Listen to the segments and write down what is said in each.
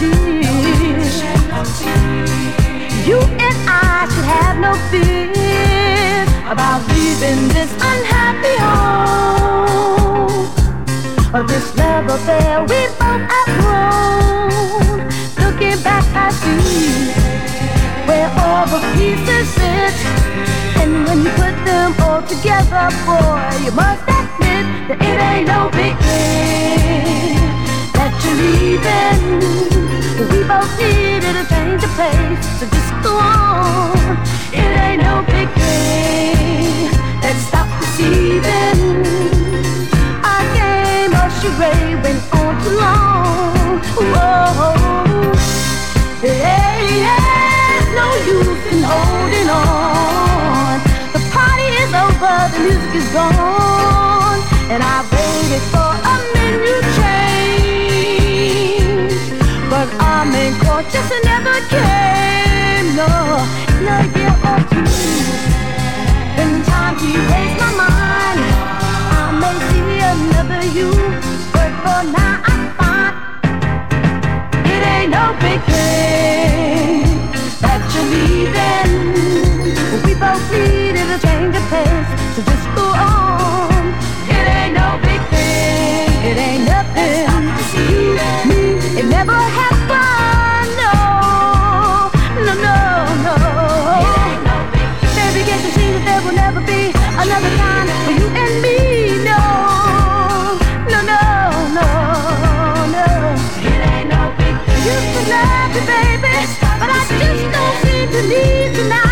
You and I should have no fear about leaving this unhappy home. Or this love affair we both have grown. Looking back, I see where all the pieces sit. And when you put them all together, boy, you must admit that it ain't no big thing leaving. We both needed a change of pace, so just go on. It ain't no big thing. Let's stop deceiving. Our game of charade went on too long. Whoa. Hey, there's no use in holding on. The party is over, the music is gone, and I waited for In just never came. No, in a year or two, when time to erase my mind, I may see another you, but for now I find it ain't no big thing don't seem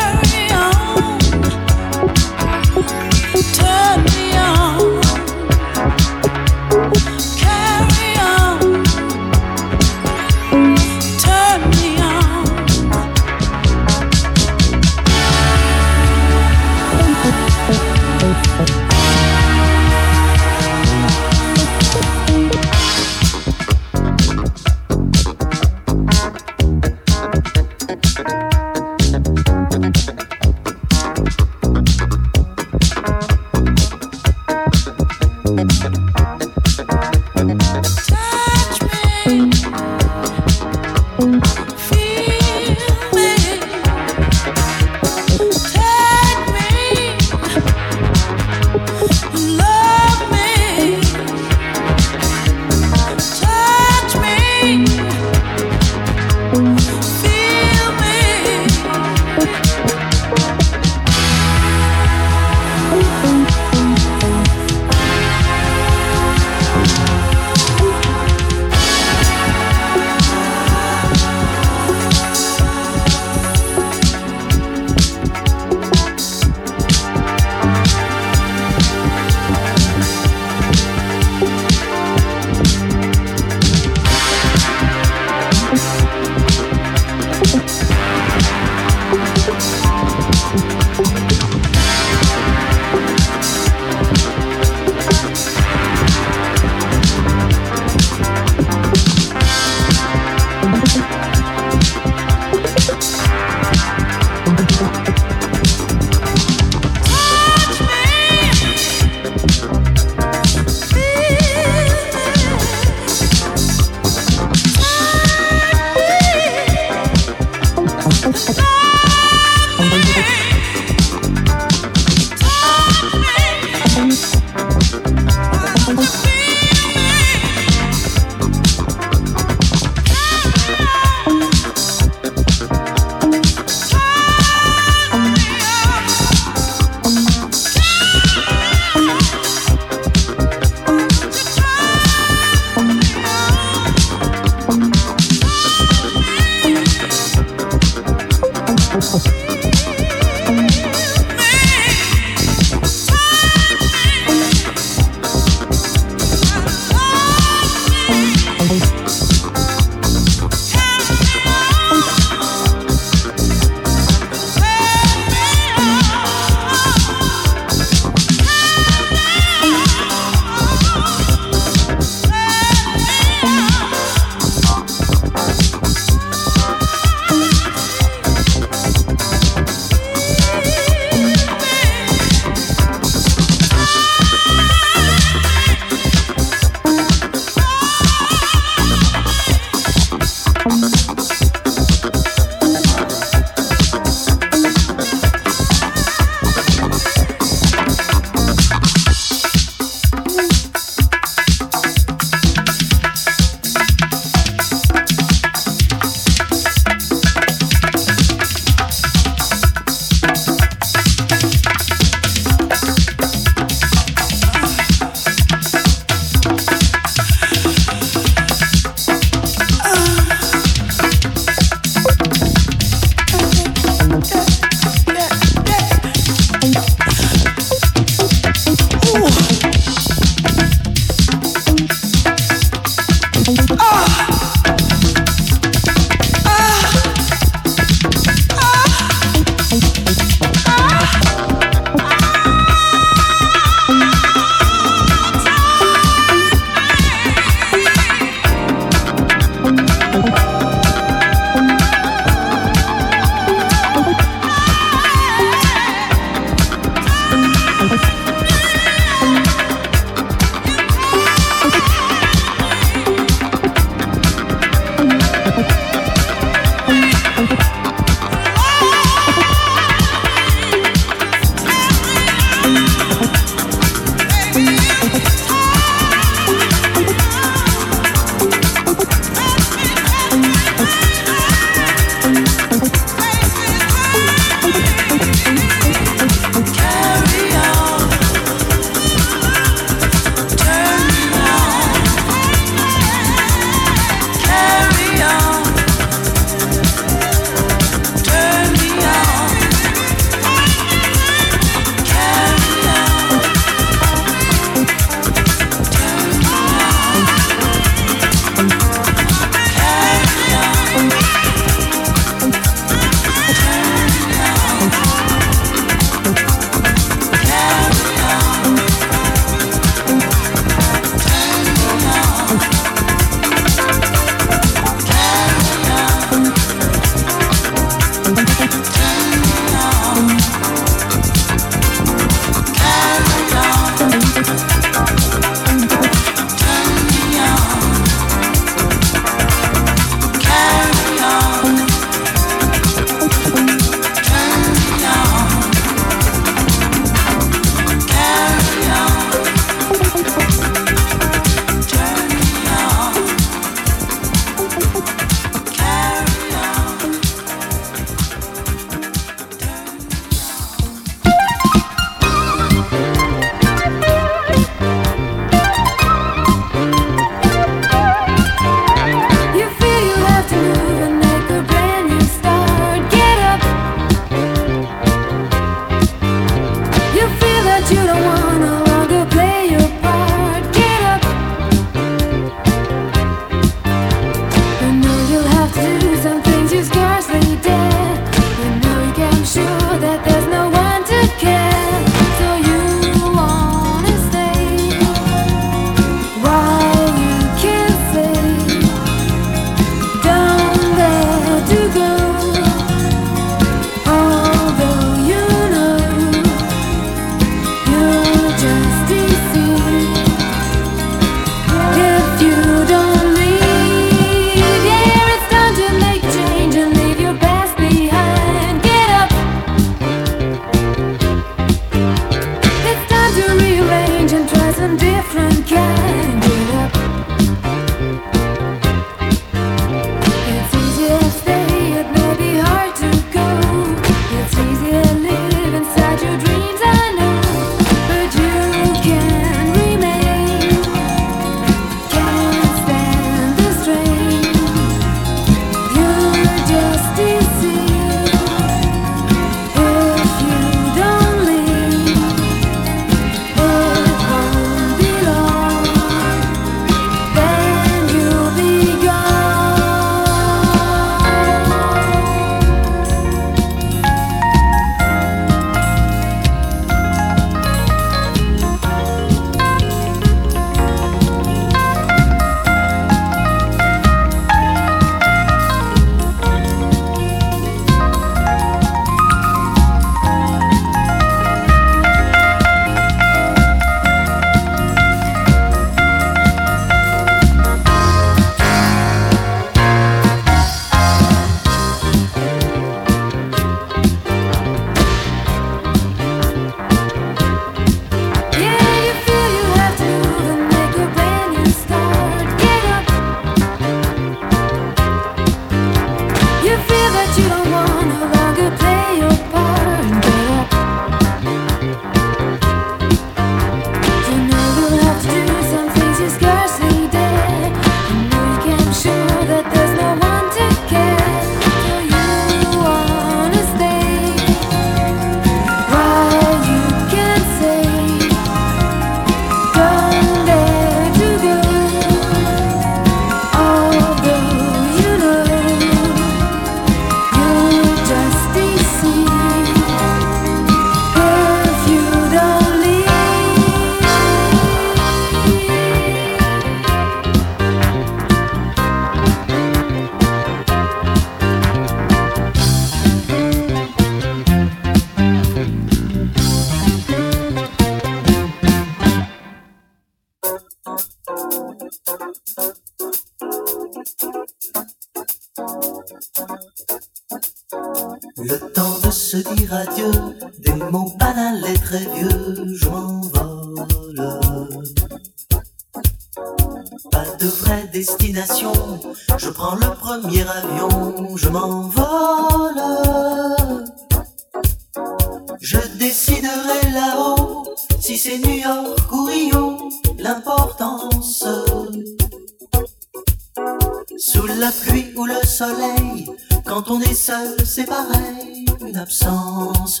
Quand on est seul, c'est pareil, une absence.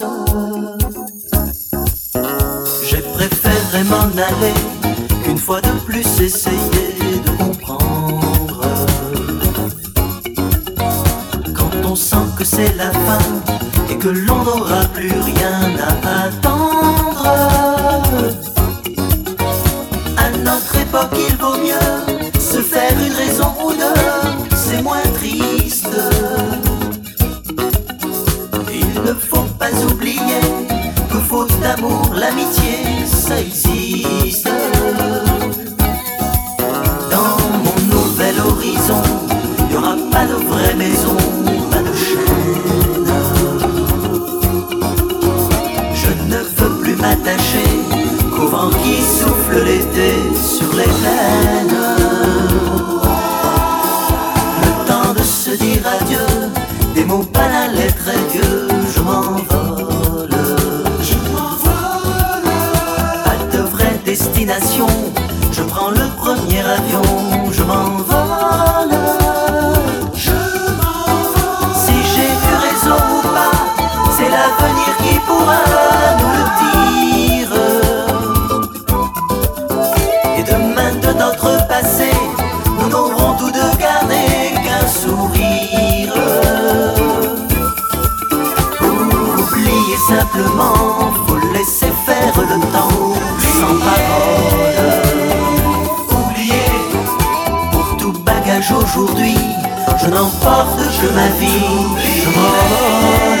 J'ai préféré m'en aller qu'une fois de plus essayer de comprendre. Quand on sent que c'est la fin et que l'on n'aura plus rien à attendre. 这美丽生活。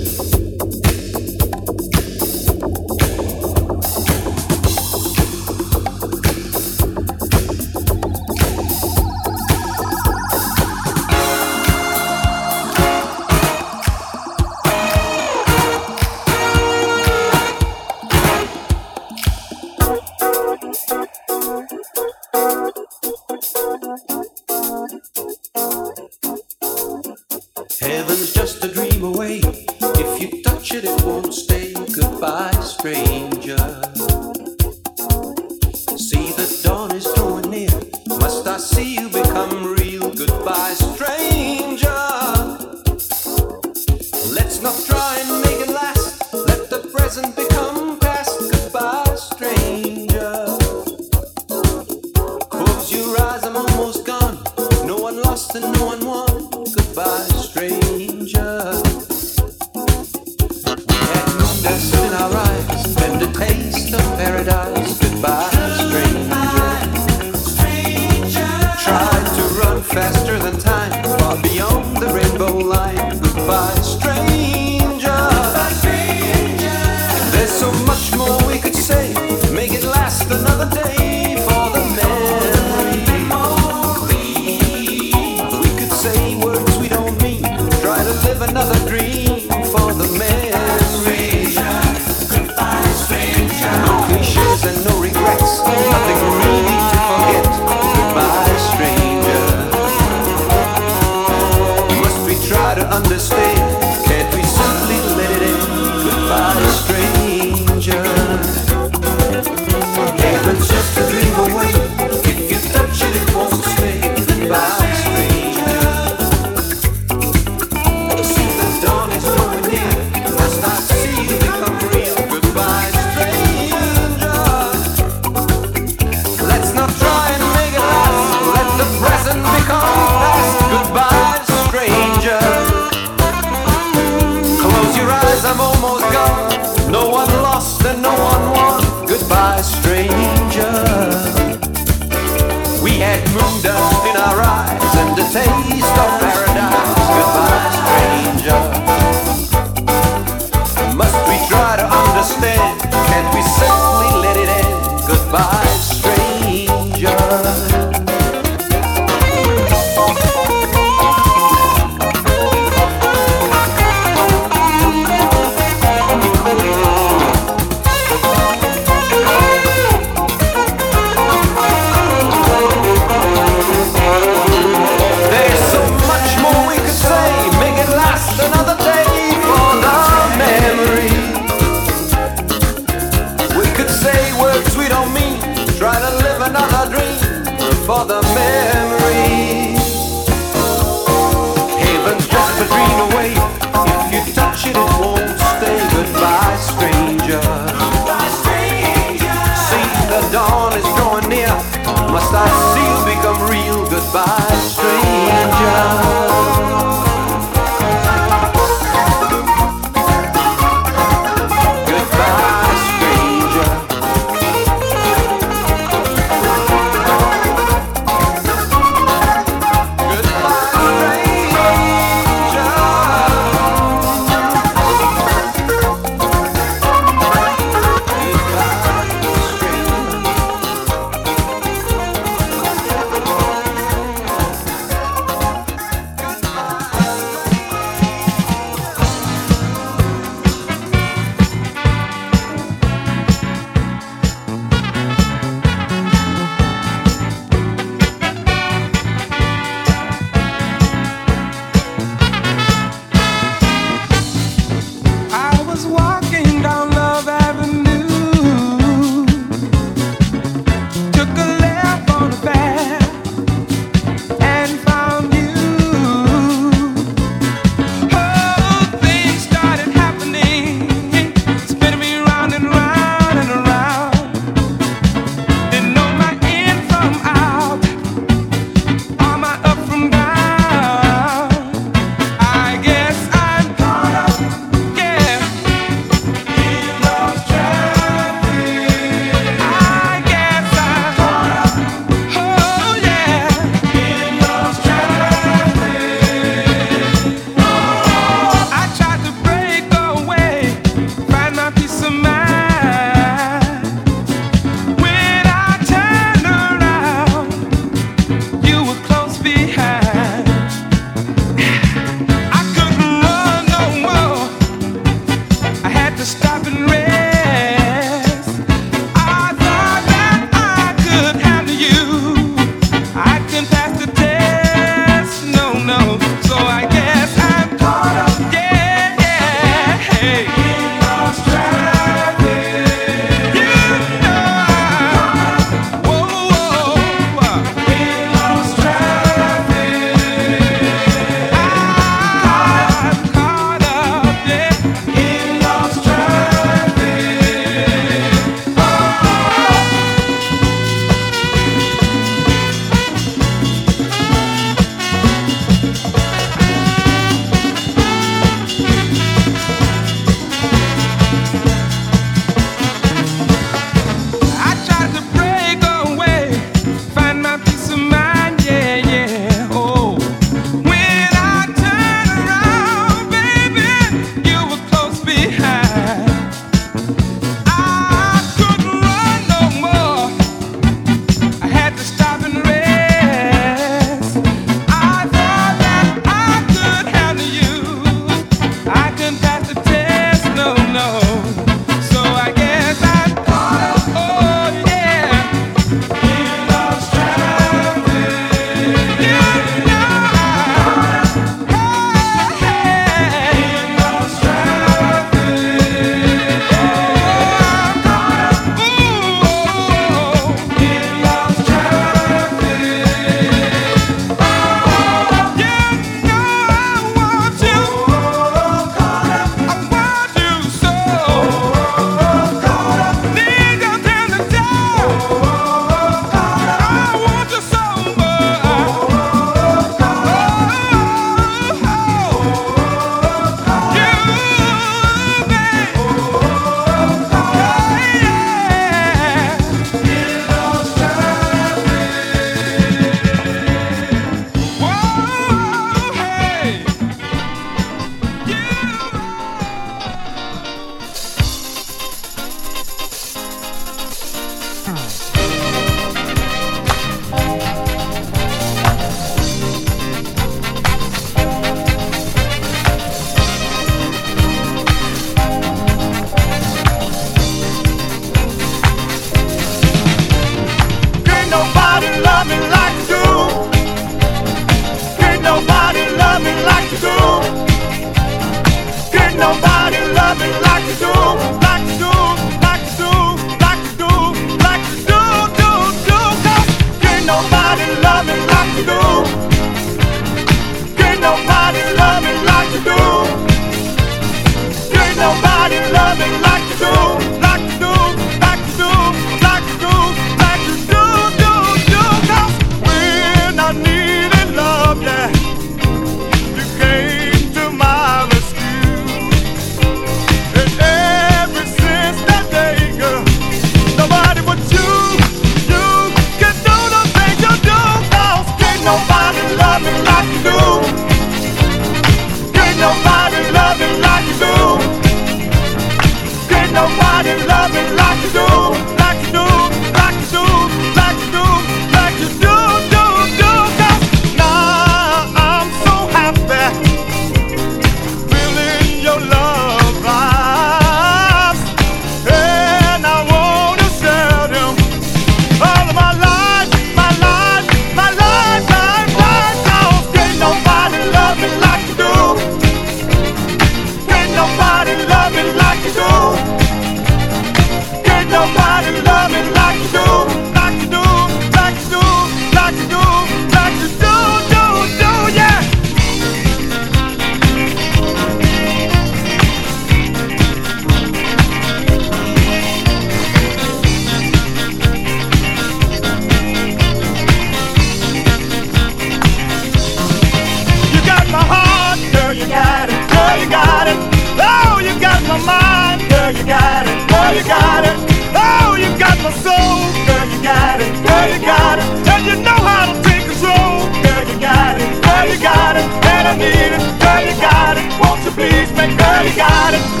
Girl, you got it. Girl, you got it. Oh, you got my soul. Girl, you got it. Girl, you got it. And you know how to take control. Girl, you got it. Girl, you got it. And I need it. Girl, you got it. Won't you please, make? Girl, you got it.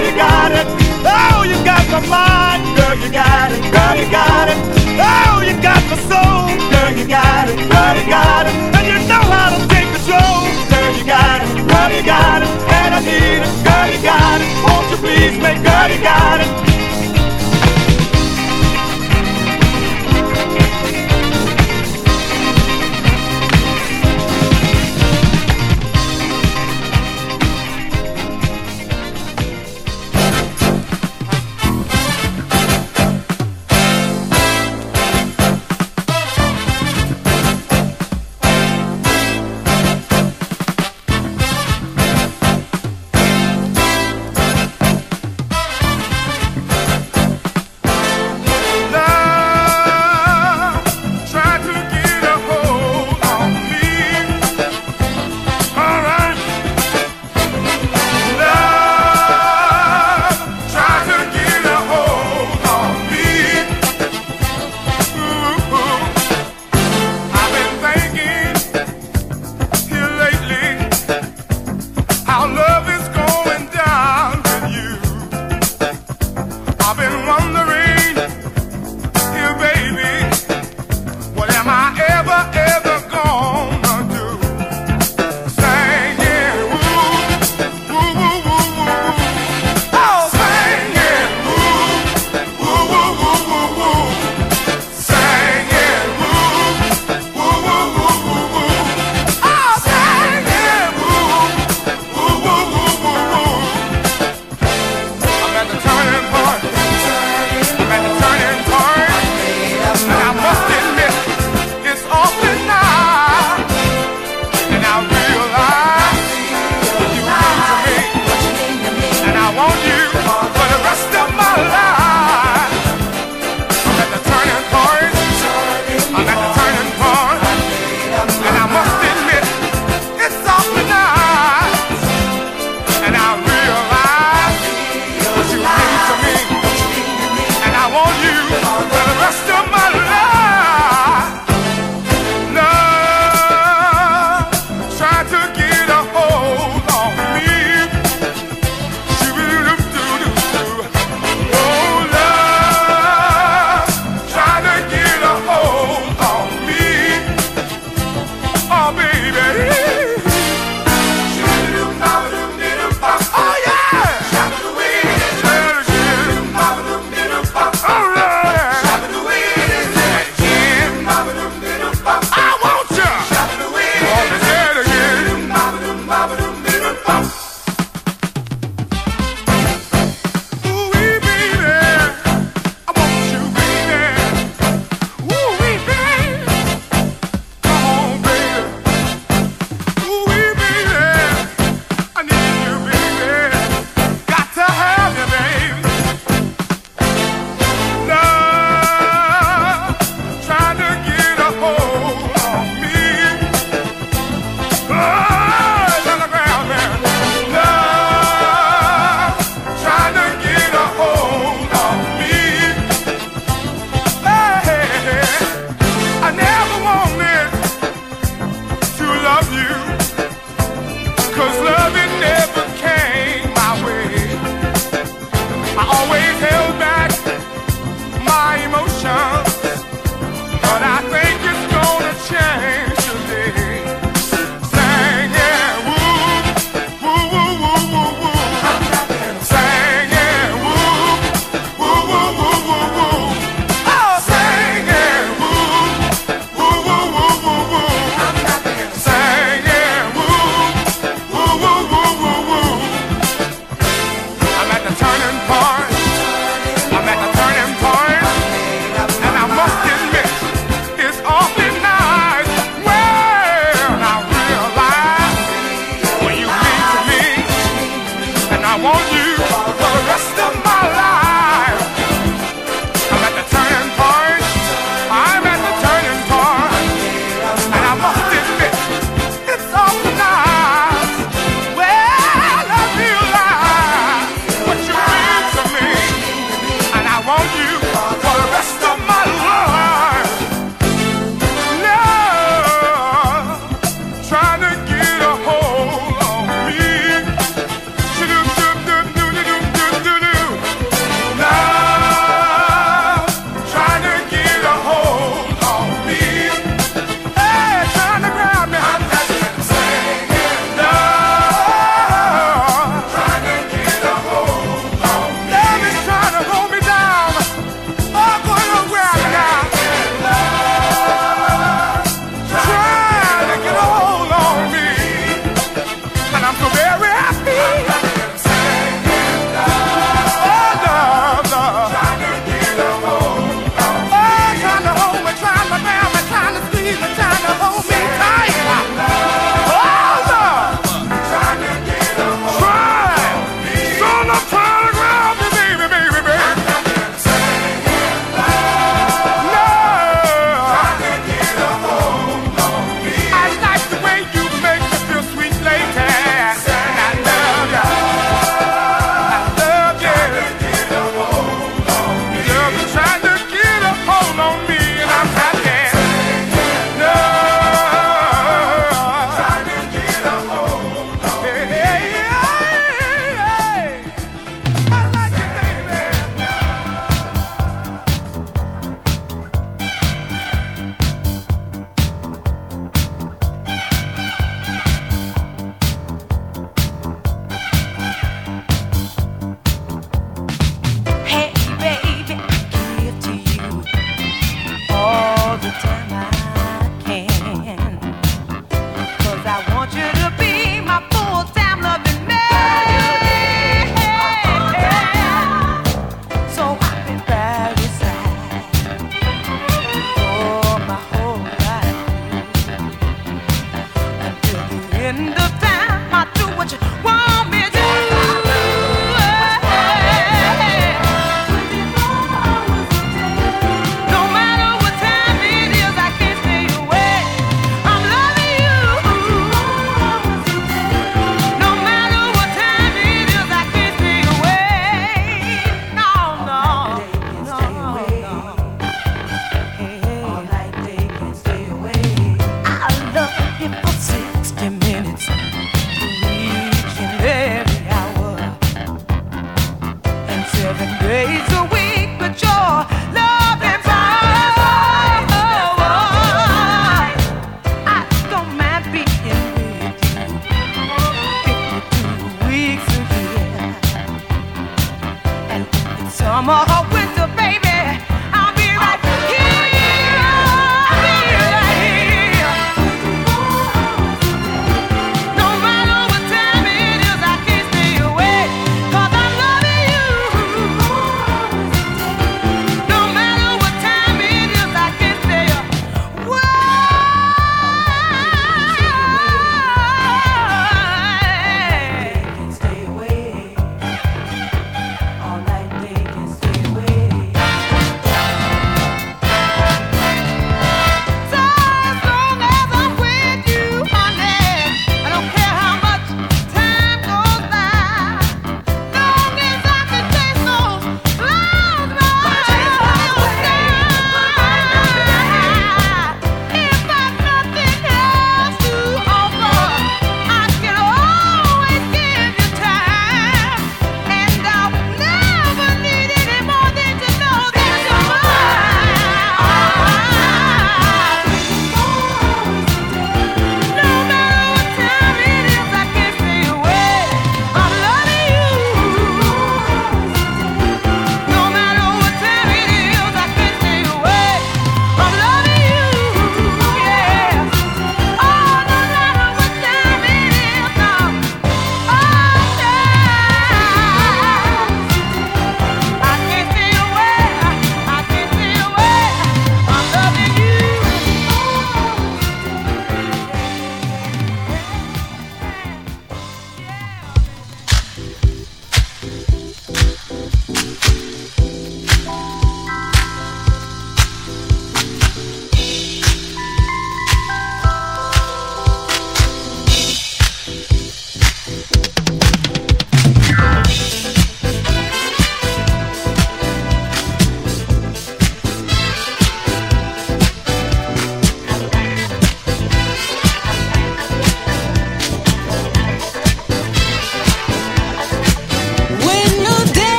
girl, you got it. Oh, you got my mind, girl, you got it, girl, you got it. Oh, you got my soul, girl, you got it, girl, you got it. And you know how to take control, girl, you got it, girl, you got it. And I need it, girl, you got it. Won't you please make, girl, you got it.